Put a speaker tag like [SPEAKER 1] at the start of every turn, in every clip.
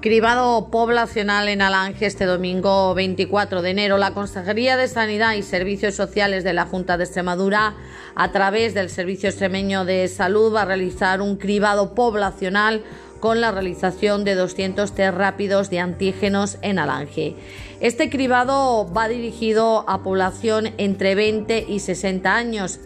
[SPEAKER 1] Cribado poblacional en Alange este domingo 24 de enero. La Consejería de Sanidad y Servicios Sociales de la Junta de Extremadura, a través del Servicio Extremeño de Salud, va a realizar un cribado poblacional con la realización de 200 test rápidos de antígenos en Alange. Este cribado va dirigido a población entre 20 y 60 años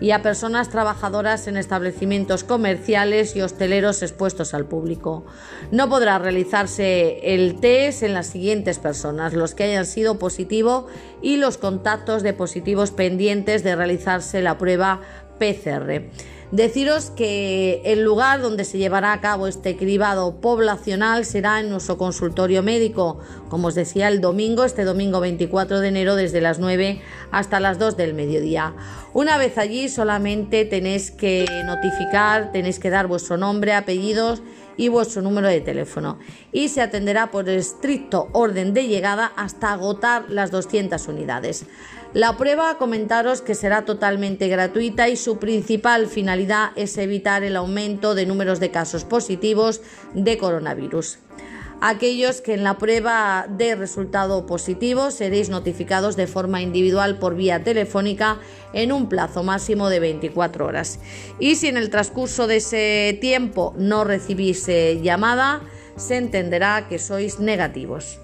[SPEAKER 1] y a personas trabajadoras en establecimientos comerciales y hosteleros expuestos al público. No podrá realizarse el test en las siguientes personas, los que hayan sido positivo y los contactos de positivos pendientes de realizarse la prueba PCR. Deciros que el lugar donde se llevará a cabo este cribado poblacional será en nuestro consultorio médico, como os decía, el domingo, este domingo 24 de enero, desde las 9 hasta las 2 del mediodía. Una vez allí solamente tenéis que notificar, tenéis que dar vuestro nombre, apellidos y vuestro número de teléfono y se atenderá por estricto orden de llegada hasta agotar las 200 unidades. La prueba, comentaros que será totalmente gratuita y su principal finalidad es evitar el aumento de números de casos positivos de coronavirus. Aquellos que en la prueba de resultado positivo seréis notificados de forma individual por vía telefónica en un plazo máximo de 24 horas. Y si en el transcurso de ese tiempo no recibís llamada, se entenderá que sois negativos.